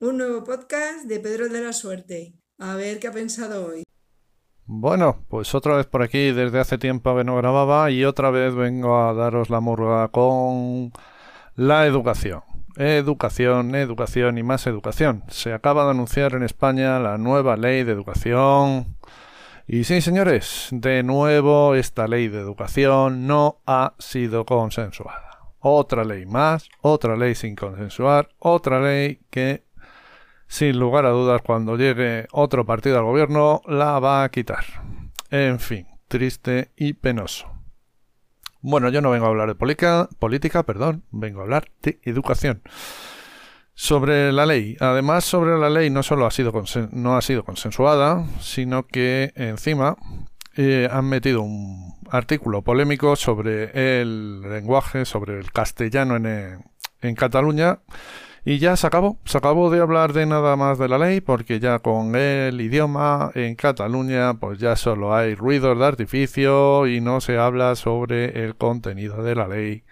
Un nuevo podcast de Pedro de la Suerte. A ver qué ha pensado hoy. Bueno, pues otra vez por aquí, desde hace tiempo que no grababa y otra vez vengo a daros la murga con la educación. Educación, educación y más educación. Se acaba de anunciar en España la nueva ley de educación. Y sí, señores, de nuevo esta ley de educación no ha sido consensuada. Otra ley más, otra ley sin consensuar, otra ley que sin lugar a dudas, cuando llegue otro partido al gobierno, la va a quitar. En fin, triste y penoso. Bueno, yo no vengo a hablar de política, política, perdón, vengo a hablar de educación. Sobre la ley. Además, sobre la ley no solo ha sido, no ha sido consensuada, sino que encima eh, han metido un artículo polémico sobre el lenguaje, sobre el castellano en, en Cataluña y ya se acabó, se acabó de hablar de nada más de la ley porque ya con el idioma en Cataluña pues ya solo hay ruidos de artificio y no se habla sobre el contenido de la ley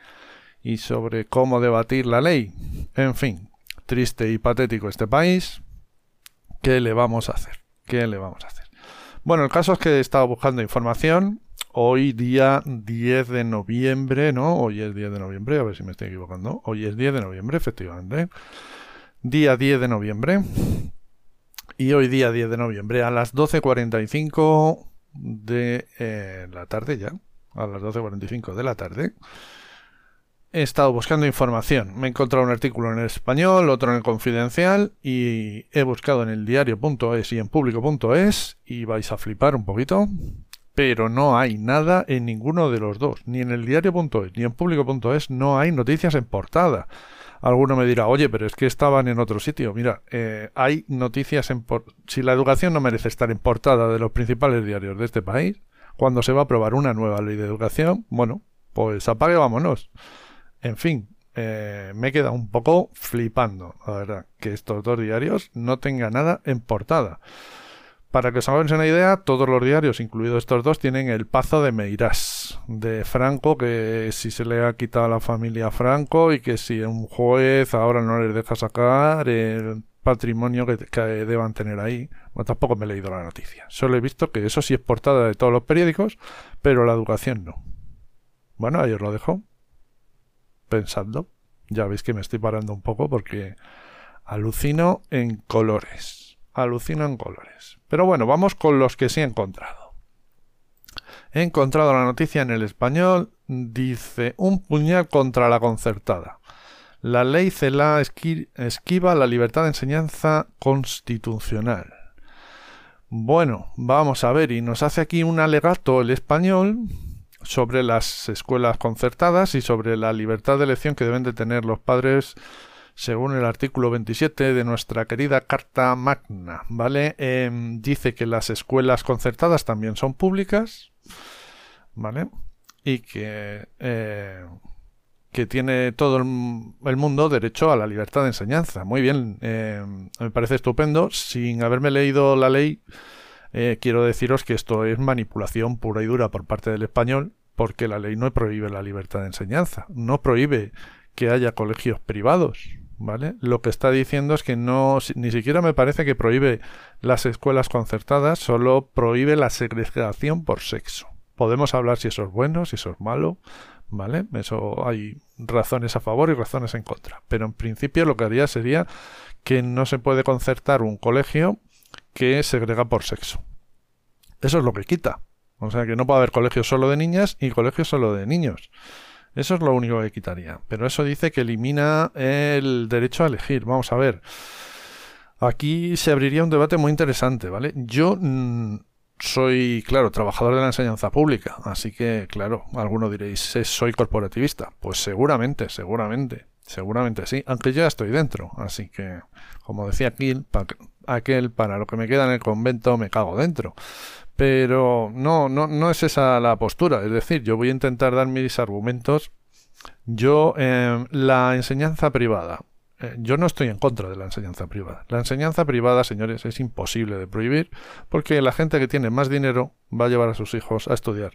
y sobre cómo debatir la ley. En fin, triste y patético este país. ¿Qué le vamos a hacer? ¿Qué le vamos a hacer? Bueno, el caso es que he estado buscando información hoy día 10 de noviembre, ¿no? Hoy es 10 de noviembre, a ver si me estoy equivocando. Hoy es 10 de noviembre, efectivamente. Día 10 de noviembre. Y hoy día 10 de noviembre a las 12.45 de eh, la tarde ya. A las 12.45 de la tarde. He estado buscando información. Me he encontrado un artículo en español, otro en el confidencial y he buscado en el diario.es y en público.es y vais a flipar un poquito pero no hay nada en ninguno de los dos, ni en el diario.es ni en público.es no hay noticias en portada. Alguno me dirá, oye, pero es que estaban en otro sitio. Mira, eh, hay noticias en... Si la educación no merece estar en portada de los principales diarios de este país, cuando se va a aprobar una nueva ley de educación, bueno, pues apague, vámonos. En fin, eh, me queda un poco flipando, la verdad, que estos dos diarios no tengan nada en portada. Para que os hagáis una idea, todos los diarios, incluidos estos dos, tienen el Pazo de Meirás, de Franco, que si se le ha quitado a la familia Franco y que si un juez ahora no les deja sacar el patrimonio que, deban tener ahí. Bueno, tampoco me he leído la noticia. Solo he visto que eso sí es portada de todos los periódicos, pero la educación no. Bueno, ahí os lo dejo. Pensando. Ya veis que me estoy parando un poco porque alucino en colores alucinan colores. Pero bueno, vamos con los que sí he encontrado. He encontrado la noticia en el español, dice un puñal contra la concertada. La ley CELA esquiva la libertad de enseñanza constitucional. Bueno, vamos a ver, y nos hace aquí un alegato el español sobre las escuelas concertadas y sobre la libertad de elección que deben de tener los padres según el artículo 27 de nuestra querida Carta Magna, ¿vale? Em, dice que las escuelas concertadas también son públicas, ¿vale? Y que, eh, que tiene todo el, mundo derecho a la libertad de enseñanza. Muy bien, em, me parece estupendo. Sin haberme leído la ley, eh, quiero deciros que esto es manipulación pura y dura por parte del español, porque la ley no prohíbe la libertad de enseñanza, no prohíbe que haya colegios privados, ¿vale? Lo que está diciendo es que no, ni siquiera me parece que prohíbe las escuelas concertadas, solo prohíbe la segregación por sexo. Podemos hablar si eso es bueno, si eso es malo, ¿vale? Eso hay razones a favor y razones en contra. Pero en principio lo que haría sería que no se puede concertar un colegio que segrega por sexo. Eso es lo que quita. O sea que no puede haber colegios solo de niñas y colegios solo de niños. Eso es lo único que quitaría. Pero eso dice que elimina el derecho a elegir. Vamos a ver. Aquí se abriría un debate muy interesante, ¿vale? Yo mm, soy, claro, trabajador de la enseñanza pública, así que, claro, alguno diréis, ¿soy corporativista? Pues seguramente, seguramente, seguramente sí, aunque yo ya estoy dentro, así que, como decía aquel, aquel, para lo que me queda en el convento me cago dentro. Pero no, no, no es esa la postura. Es decir, yo voy a intentar dar mis argumentos. Yo, eh, la enseñanza privada. Eh, yo no estoy en contra de la enseñanza privada. La enseñanza privada, señores, es imposible de prohibir porque la gente que tiene más dinero va a llevar a sus hijos a estudiar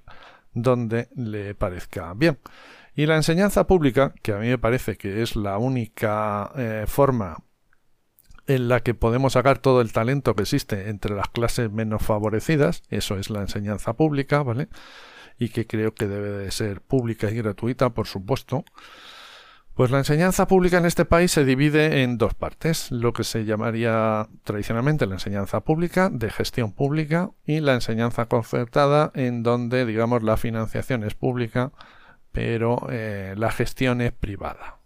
donde le parezca bien. Y la enseñanza pública, que a mí me parece que es la única eh, forma en la que podemos sacar todo el talento que existe entre las clases menos favorecidas, eso es la enseñanza pública, ¿vale? Y que creo que debe de ser pública y gratuita, por supuesto. Pues la enseñanza pública en este país se divide en dos partes, lo que se llamaría tradicionalmente la enseñanza pública de gestión pública y la enseñanza concertada en donde digamos la financiación es pública pero eh, la gestión es privada.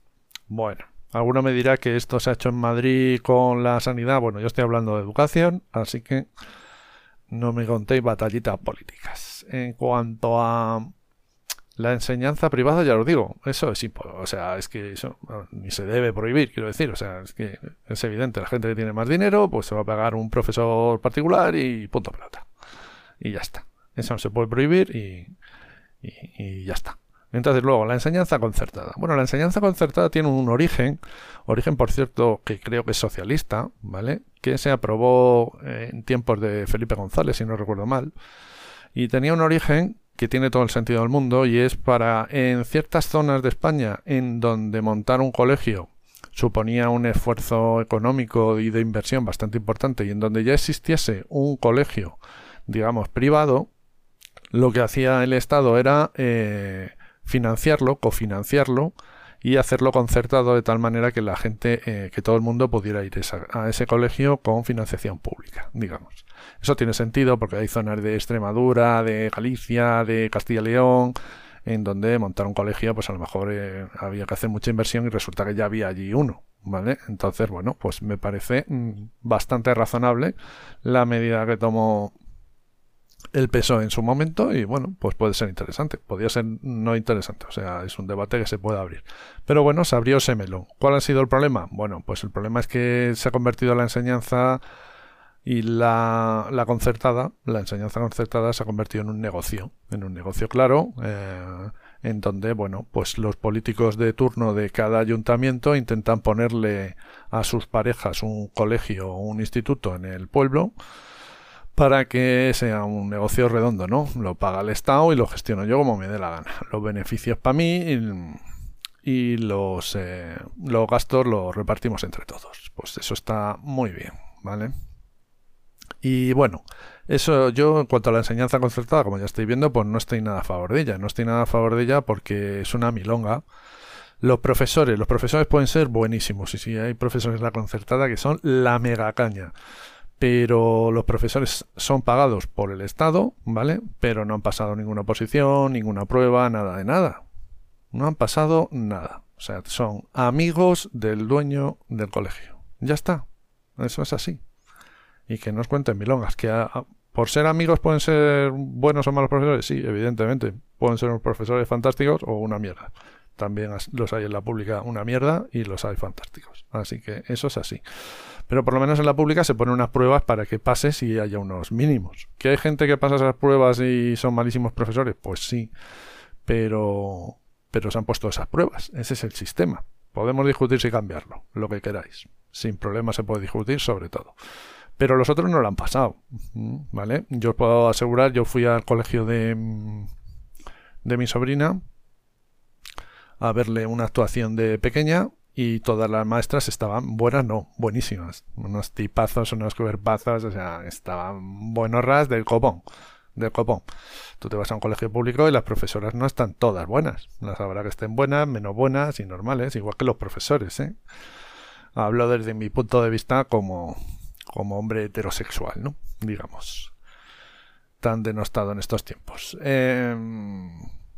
Bueno, alguno me dirá que esto se ha hecho en Madrid con la sanidad, bueno, yo estoy hablando de educación, así que no me contéis batallitas políticas. En cuanto a la enseñanza privada, ya os digo, eso es. O sea, es que eso ni se debe prohibir, quiero decir. O sea, es que es evidente, la gente que tiene más dinero, pues se va a pagar un profesor particular y punto pelota. Y ya está. Eso no se puede prohibir y, ya está. Entonces, luego, la enseñanza concertada. Bueno, la enseñanza concertada tiene un origen, origen, por cierto, que creo que es socialista, ¿vale? Que se aprobó en tiempos de Felipe González, si no recuerdo mal. Y tenía un origen que tiene todo el sentido del mundo y es para en ciertas zonas de España en donde montar un colegio suponía un esfuerzo económico y de inversión bastante importante y en donde ya existiese un colegio, digamos, privado, lo que hacía el Estado era eh, financiarlo, cofinanciarlo y hacerlo concertado de tal manera que la gente, eh, que todo el mundo pudiera ir a ese colegio con financiación pública, digamos. Eso tiene sentido porque hay zonas de Extremadura, de Galicia, de Castilla y León, en donde montar un colegio, pues a lo mejor eh, había que hacer mucha inversión y resulta que ya había allí uno. ¿Vale? Entonces, bueno, pues me parece mm, bastante razonable la medida que tomó el peso en su momento y bueno, pues puede ser interesante. Podría ser no interesante, o sea, es un debate que se puede abrir. Pero bueno, se abrió ese. ¿Cuál ha sido el problema? Bueno, pues el problema es que se ha convertido la enseñanza y la, la concertada, la enseñanza concertada se ha convertido en un negocio, en un negocio claro, eh, en donde, bueno, pues los políticos de turno de cada ayuntamiento intentan ponerle a sus parejas un colegio o un instituto en el pueblo para que sea un negocio redondo, ¿no? Lo paga el Estado y lo gestiono yo como me dé la gana. Los beneficios para mí y, los, eh, los gastos los repartimos entre todos. Pues eso está muy bien, ¿vale? Y bueno, eso yo en cuanto a la enseñanza concertada, como ya estoy viendo, pues no estoy nada a favor de ella. No estoy nada a favor de ella porque es una milonga. Los profesores, los profesores pueden ser buenísimos. Y sí, hay profesores de la concertada que son la mega caña pero los profesores son pagados por el Estado, ¿vale? Pero no han pasado ninguna oposición, ninguna prueba, nada de nada. No han pasado nada. O sea, son amigos del dueño del colegio. Ya está. Eso es así. Y que nos cuenten milongas, que por ser amigos pueden ser buenos o malos profesores. Sí, evidentemente. Pueden ser unos profesores fantásticos o una mierda. También los hay en la pública una mierda y los hay fantásticos. Así que eso es así. Pero por lo menos en la pública se ponen unas pruebas para que pases y haya unos mínimos. ¿Que hay gente que pasa esas pruebas y son malísimos profesores? Pues sí. Pero, pero se han puesto esas pruebas. Ese es el sistema. Podemos discutir si cambiarlo, lo que queráis. Sin problema se puede discutir sobre todo. Pero los otros no lo han pasado. ¿Vale? Yo os puedo asegurar, yo fui al colegio de, de mi sobrina a verle una actuación de pequeña y todas las maestras estaban buenas, no, buenísimas. Unos tipazos, unos cuerpazos, o sea, estaban buenorras del copón, del copón. Tú te vas a un colegio público y las profesoras no están todas buenas. Las habrá que estén buenas, menos buenas y normales, igual que los profesores, ¿eh? Hablo desde mi punto de vista como, como hombre heterosexual, ¿no? Digamos. Tan denostado en estos tiempos. Eh,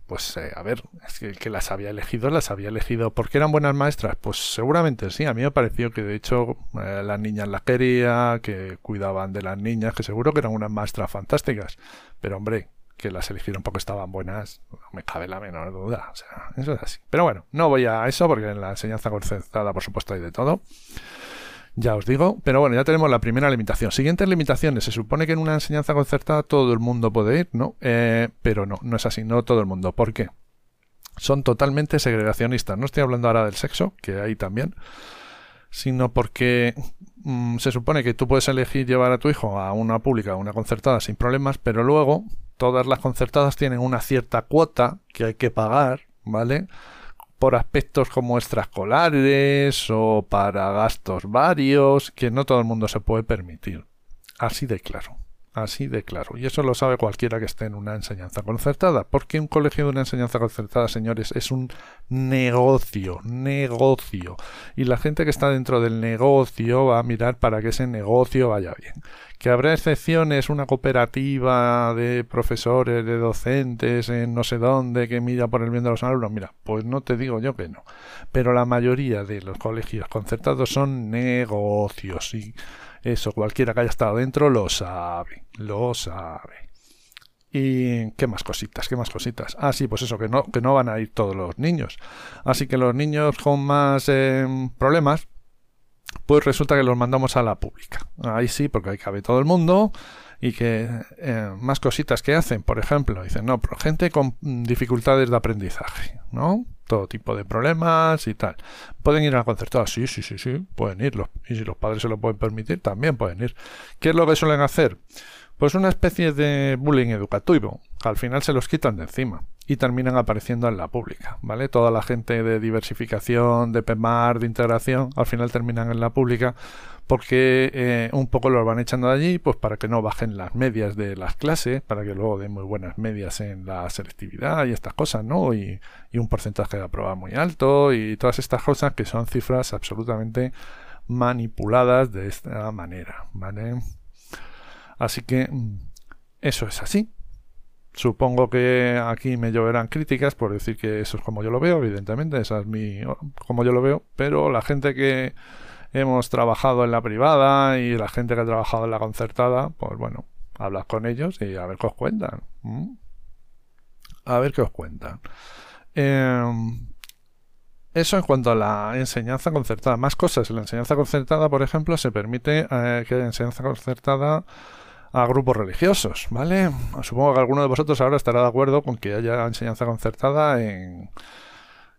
pues eh, a ver, es que, las había elegido, las había elegido. Porque eran buenas maestras, pues seguramente sí, a mí me pareció que de hecho eh, las niñas las quería, que cuidaban de las niñas, que seguro que eran unas maestras fantásticas, pero hombre, que las eligieron porque estaban buenas, no me cabe la menor duda, o sea, eso es así. Pero bueno, no voy a eso porque en la enseñanza concertada por supuesto hay de todo. Ya os digo, pero bueno, ya tenemos la primera limitación. Siguientes limitaciones. Se supone que en una enseñanza concertada todo el mundo puede ir, ¿no? Eh, pero no, no es así, no todo el mundo. ¿Por qué? Son totalmente segregacionistas. No estoy hablando ahora del sexo, que hay también, sino porque mm, se supone que tú puedes elegir llevar a tu hijo a una pública, a una concertada sin problemas, pero luego todas las concertadas tienen una cierta cuota que hay que pagar, ¿vale? Por aspectos como extraescolares o para gastos varios que no todo el mundo se puede permitir. Así de claro. Así de claro. Y eso lo sabe cualquiera que esté en una enseñanza concertada. Porque un colegio de una enseñanza concertada, señores, es un negocio. Negocio. Y la gente que está dentro del negocio va a mirar para que ese negocio vaya bien. Que habrá excepciones, una cooperativa de profesores, de docentes, en no sé dónde, que mira por el bien de los alumnos. Mira, pues no te digo yo que no. Pero la mayoría de los colegios concertados son negocios. Y eso cualquiera que haya estado dentro lo sabe, lo sabe. ¿Y qué más cositas? ¿Qué más cositas? Ah, sí, pues eso, que no, que no van a ir todos los niños. Así que los niños con más em, problemas, pues resulta que los mandamos a la pública. Ahí sí, porque ahí cabe todo el mundo y que eh, más cositas que hacen, por ejemplo, dicen, no, gente con dificultades de aprendizaje, ¿no? Todo tipo de problemas y tal. ¿Pueden ir a concertada? Sí, sí, sí, sí, pueden ir. y si los padres se lo pueden permitir, también pueden ir. ¿Qué es lo que suelen hacer? Pues una especie de bullying educativo. Al final se los quitan de encima y terminan apareciendo en la pública, ¿vale? Toda la gente de diversificación, de PEMAR, de integración, al final terminan en la pública porque eh, un poco los van echando de allí pues para que no bajen las medias de las clases, para que luego den muy buenas medias en la selectividad y estas cosas, ¿no? Y, un porcentaje de aprobado muy alto y todas estas cosas que son cifras absolutamente manipuladas de esta manera, ¿vale? Así que mm, eso es así. Supongo que aquí me lloverán críticas por decir que eso es como yo lo veo, evidentemente, esa es mi como yo lo veo, pero la gente que hemos trabajado en la privada y la gente que ha trabajado en la concertada, pues bueno, hablas con ellos y a ver qué os cuentan. A ver qué os cuentan. Em, eso en cuanto a la enseñanza concertada. Más cosas. En la enseñanza concertada, por ejemplo, se permite eh, que enseñanza concertada a grupos religiosos, ¿vale? Supongo que alguno de vosotros ahora estará de acuerdo con que haya enseñanza concertada en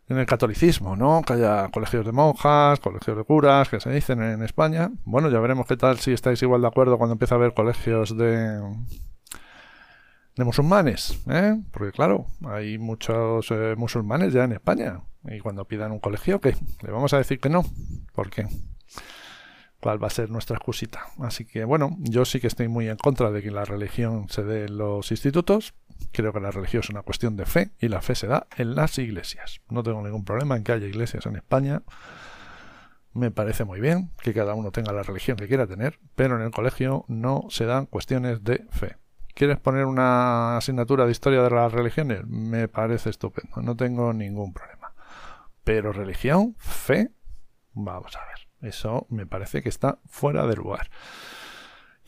en el catolicismo, ¿no? Que haya colegios de monjas, colegios de curas, que se dicen en España. Bueno, ya veremos qué tal si estáis igual de acuerdo cuando empieza a haber colegios de de musulmanes, ¿eh? Porque claro, hay muchos eh, musulmanes ya en España y cuando pidan un colegio, ¿qué? Le vamos a decir que no, ¿por qué? Cuál va a ser nuestra excusita. Así que bueno, yo sí que estoy muy en contra de que la religión se dé en los institutos. Creo que la religión es una cuestión de fe y la fe se da en las iglesias. No tengo ningún problema en que haya iglesias en España. Me parece muy bien que cada uno tenga la religión que quiera tener, pero en el colegio no se dan cuestiones de fe. ¿Quieres poner una asignatura de historia de las religiones? Me parece estupendo, no tengo ningún problema. Pero religión, fe, vamos a ver. Eso me parece que está fuera de lugar.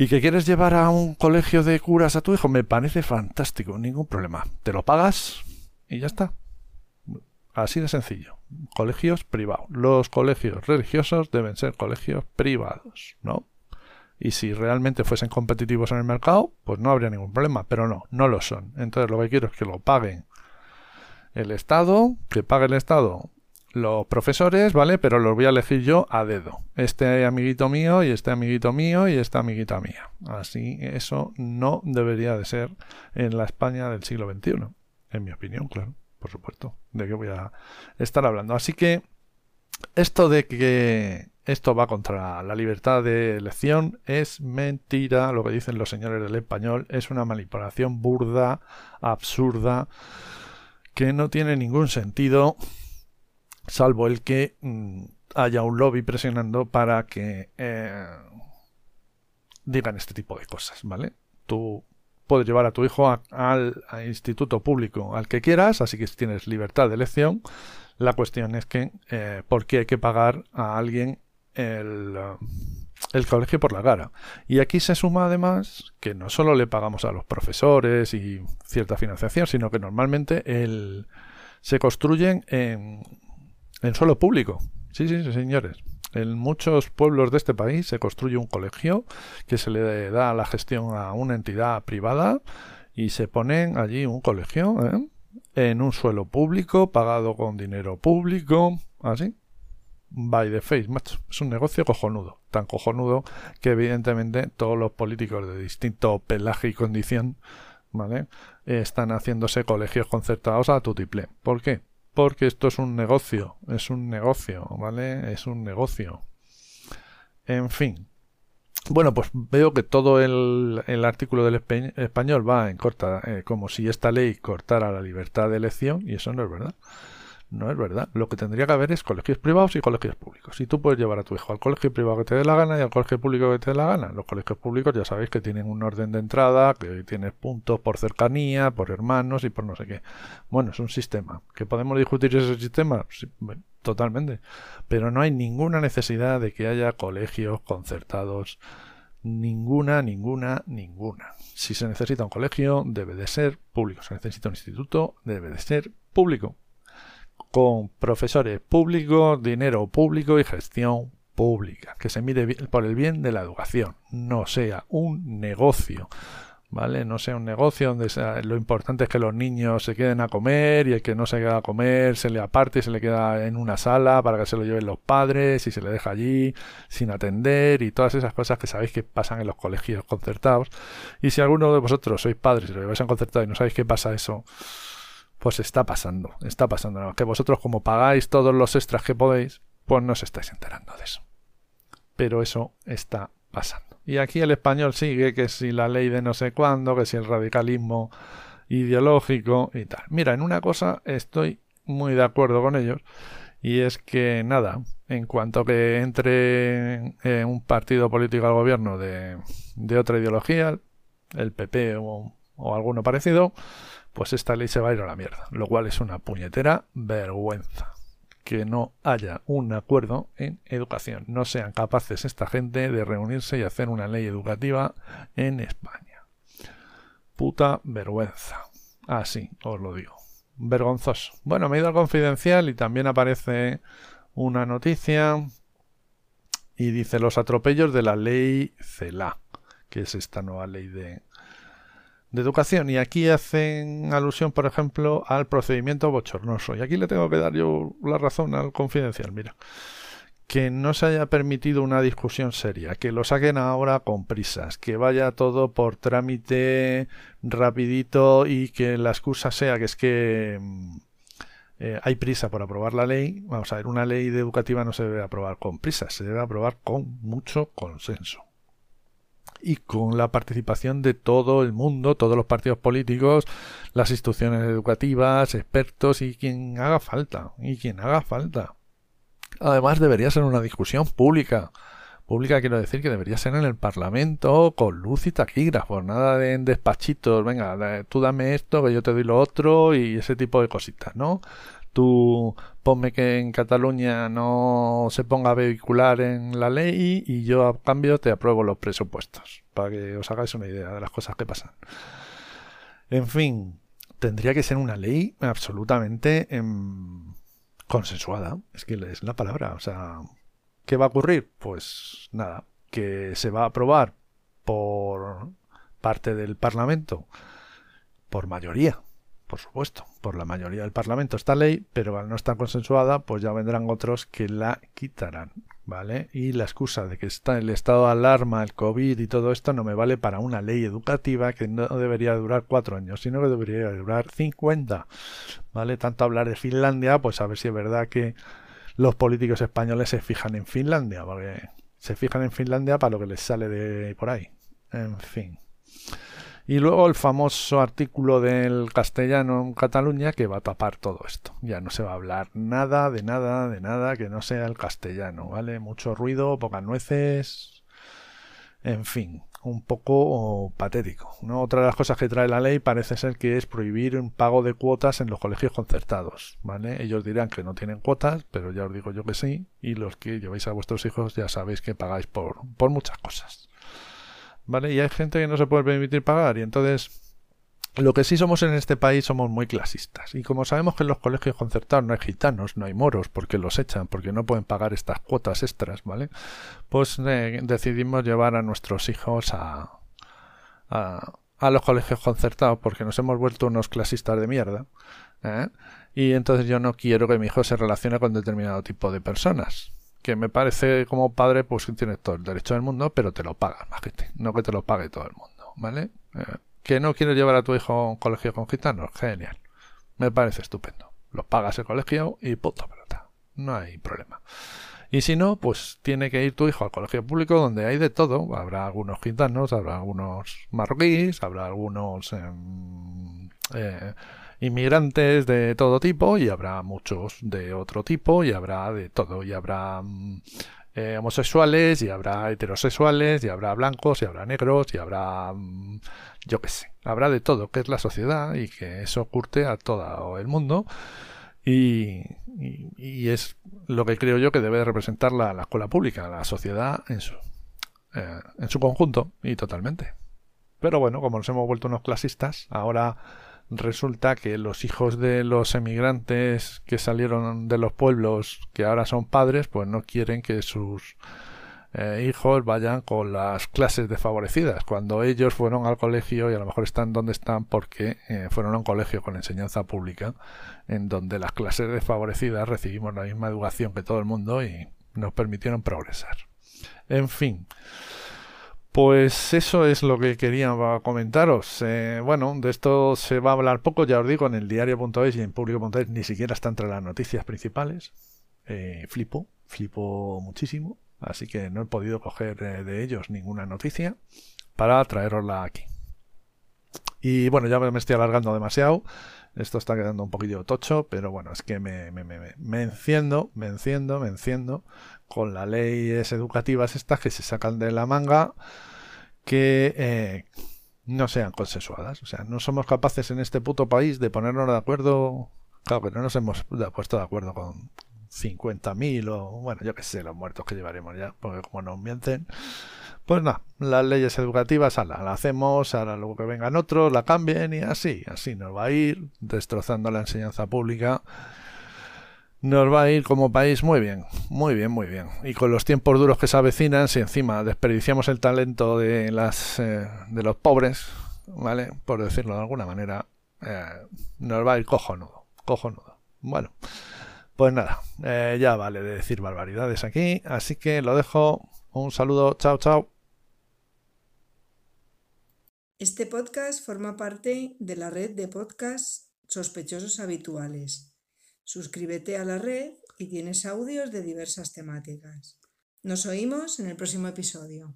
¿Y que quieres llevar a un colegio de curas a tu hijo? Me parece fantástico, ningún problema. Te lo pagas y ya está. Así de sencillo. Colegios privados. Los colegios religiosos deben ser colegios privados, ¿no? Y si realmente fuesen competitivos en el mercado, pues no habría ningún problema. Pero no, no lo son. Entonces lo que quiero es que lo paguen el Estado, que pague el Estado los profesores, ¿vale? Pero los voy a elegir yo a dedo. Este amiguito mío y este amiguito mío y esta amiguita mía. Así, eso no debería de ser en la España del siglo XXI. En mi opinión, claro, por supuesto. De qué voy a estar hablando. Así que esto de que esto va contra la libertad de elección es mentira. Lo que dicen los señores del español es una manipulación burda, absurda, que no tiene ningún sentido salvo el que mm, haya un lobby presionando para que eh, digan este tipo de cosas, ¿vale? Tú puedes llevar a tu hijo al instituto público al que quieras, así que tienes libertad de elección. La cuestión es que, eh, ¿por qué hay que pagar a alguien el, el colegio por la cara? Y aquí se suma además que no solo le pagamos a los profesores y cierta financiación, sino que normalmente el, se construyen en en suelo público. Sí, sí, sí, señores. En muchos pueblos de este país se construye un colegio que se le da la gestión a una entidad privada y se ponen allí un colegio ¿eh? en un suelo público, pagado con dinero público, así. By the face, macho. Es un negocio cojonudo. Tan cojonudo que evidentemente todos los políticos de distinto pelaje y condición, ¿vale? Están haciéndose colegios concertados a tutiplé. ¿Por qué? Porque esto es un negocio, es un negocio, ¿vale? Es un negocio. En fin. Bueno, pues veo que todo el, artículo del español va en corta, eh, como si esta ley cortara la libertad de elección, y eso no es verdad. No es verdad. Lo que tendría que haber es colegios privados y colegios públicos. Y tú puedes llevar a tu hijo al colegio privado que te dé la gana y al colegio público que te dé la gana. Los colegios públicos ya sabéis que tienen un orden de entrada, que tienes puntos por cercanía, por hermanos y por no sé qué. Bueno, es un sistema. ¿Que podemos discutir ese sistema? totalmente. Pero no hay ninguna necesidad de que haya colegios concertados. Ninguna, ninguna, ninguna. Si se necesita un colegio, debe de ser público. Se necesita un instituto, debe de ser público con profesores públicos, dinero público y gestión pública, que se mire por el bien de la educación, no sea un negocio. ¿Vale? No sea un negocio donde sea, lo importante es que los niños se queden a comer y el que no se queda a comer se le aparte y se le queda en una sala para que se lo lleven los padres y se le deja allí sin atender y todas esas cosas que sabéis que pasan en los colegios concertados. Y si alguno de vosotros sois padres y lo lleváis a concertado y no sabéis qué pasa eso, pues está pasando, está pasando. Que vosotros como pagáis todos los extras que podéis, pues no os estáis enterando de eso. Pero eso está pasando. Y aquí el español sigue que si la ley de no sé cuándo, que si el radicalismo ideológico y tal. Mira, en una cosa estoy muy de acuerdo con ellos y es que nada, en cuanto que entre en un partido político al gobierno de, de otra ideología, el PP o alguno parecido, pues esta ley se va a ir a la mierda, lo cual es una puñetera vergüenza. Que no haya un acuerdo en educación, no sean capaces esta gente de reunirse y hacer una ley educativa en España. Puta vergüenza. Así os lo digo. Vergonzoso. Bueno, me he ido al confidencial y también aparece una noticia y dice los atropellos de la ley CELA, que es esta nueva ley de, de educación y aquí hacen alusión, por ejemplo, al procedimiento bochornoso. Y aquí le tengo que dar yo la razón al confidencial, mira. Que no se haya permitido una discusión seria, que lo saquen ahora con prisas, que vaya todo por trámite rapidito y que la excusa sea que es que mm, eh, hay prisa por aprobar la ley. Vamos a ver, una ley educativa no se debe aprobar con prisas, se debe aprobar con mucho consenso y con la participación de todo el mundo, todos los partidos políticos, las instituciones educativas, expertos y quien haga falta, y quien haga falta. Además debería ser una discusión pública. Pública quiero decir que debería ser en el Parlamento con luz y taquígrafos, nada de en despachitos, venga, tú dame esto, que yo te doy lo otro y ese tipo de cositas, ¿no? Tú ponme que en Cataluña no se ponga vehicular en la ley y yo a cambio te apruebo los presupuestos, para que os hagáis una idea de las cosas que pasan. En fin, tendría que ser una ley absolutamente em, consensuada, es que es la palabra, o sea, ¿qué va a ocurrir? Pues nada, que se va a aprobar por parte del Parlamento por mayoría, por supuesto, por la mayoría del Parlamento esta ley, pero al no estar consensuada, pues ya vendrán otros que la quitarán, ¿vale? Y la excusa de que está el estado de alarma, el COVID y todo esto no me vale para una ley educativa que no debería durar cuatro años, sino que debería durar cincuenta, ¿vale? Tanto hablar de Finlandia, pues a ver si es verdad que los políticos españoles se fijan en Finlandia, porque se fijan en Finlandia para lo que les sale de por ahí. En fin. Y luego el famoso artículo del castellano en Cataluña que va a tapar todo esto. Ya no se va a hablar nada, de nada, de nada que no sea el castellano, ¿vale? Mucho ruido, pocas nueces. En fin, un poco patético. ¿no? Otra de las cosas que trae la ley parece ser que es prohibir un pago de cuotas en los colegios concertados. ¿vale? Ellos dirán que no tienen cuotas, pero ya os digo yo que sí. Y los que lleváis a vuestros hijos ya sabéis que pagáis por, por muchas cosas. ¿Vale? Y hay gente que no se puede permitir pagar y entonces lo que sí somos en este país somos muy clasistas. Y como sabemos que en los colegios concertados no hay gitanos, no hay moros, porque los echan, porque no pueden pagar estas cuotas extras, ¿vale? Pues eh, decidimos llevar a nuestros hijos a, a, los colegios concertados, porque nos hemos vuelto unos clasistas de mierda. ¿eh? Y entonces yo no quiero que mi hijo se relacione con determinado tipo de personas que me parece como padre, pues tienes todo el derecho del mundo, pero te lo pagas, gente, no que te lo pague todo el mundo, ¿vale? Eh, que no quieres llevar a tu hijo a un colegio con gitanos, genial, me parece estupendo, lo pagas el colegio y puta pelota. No hay problema. Y si no, pues tiene que ir tu hijo al colegio público donde hay de todo. Habrá algunos gitanos, habrá algunos marroquíes, habrá algunos em, eh, inmigrantes de todo tipo y habrá muchos de otro tipo y habrá de todo. Y habrá mm, eh, homosexuales y habrá heterosexuales y habrá blancos y habrá negros y habrá... Mm, yo qué sé. Habrá de todo, que es la sociedad y que eso curte a todo el mundo. Y, es lo que creo yo que debe representar la, escuela pública, la sociedad en su, eh, en su conjunto y totalmente. Pero bueno, como nos hemos vuelto unos clasistas, ahora resulta que los hijos de los emigrantes que salieron de los pueblos, que ahora son padres, pues no quieren que sus eh, hijos vayan con las clases desfavorecidas, cuando ellos fueron al colegio y a lo mejor están donde están porque eh, fueron a un colegio con enseñanza pública, en donde las clases desfavorecidas recibimos la misma educación que todo el mundo y nos permitieron progresar. En fin. Pues eso es lo que quería comentaros. Eh, bueno, de esto se va a hablar poco, ya os digo, en el diario.es y en público.es ni siquiera está entre las noticias principales. flipo, flipo muchísimo. Así que no he podido coger eh, de ellos ninguna noticia para traerosla aquí. Y bueno, ya me estoy alargando demasiado. Esto está quedando un poquillo tocho, pero bueno, es que me, me enciendo, me enciendo, me enciendo con las leyes educativas estas que se sacan de la manga que eh, no sean consensuadas. O sea, no somos capaces en este puto país de ponernos de acuerdo. Claro que no nos hemos puesto de acuerdo con, 50.000 o, bueno, yo qué sé, los muertos que llevaremos ya, porque como nos mienten, pues nada, las leyes educativas, ala, la hacemos, ahora luego que vengan otros, la cambien y así, así nos va a ir destrozando la enseñanza pública. Nos va a ir como país muy bien, muy bien, muy bien. Y con los tiempos duros que se avecinan, si encima desperdiciamos el talento de, las, eh, de los pobres, ¿vale? Por decirlo de alguna manera, eh, nos va a ir cojonudo, cojonudo. Bueno. Pues nada, eh, ya vale de decir barbaridades aquí, así que lo dejo. Un saludo, chao, chao. Este podcast forma parte de la red de podcasts sospechosos habituales. Suscríbete a la red y tienes audios de diversas temáticas. Nos oímos en el próximo episodio.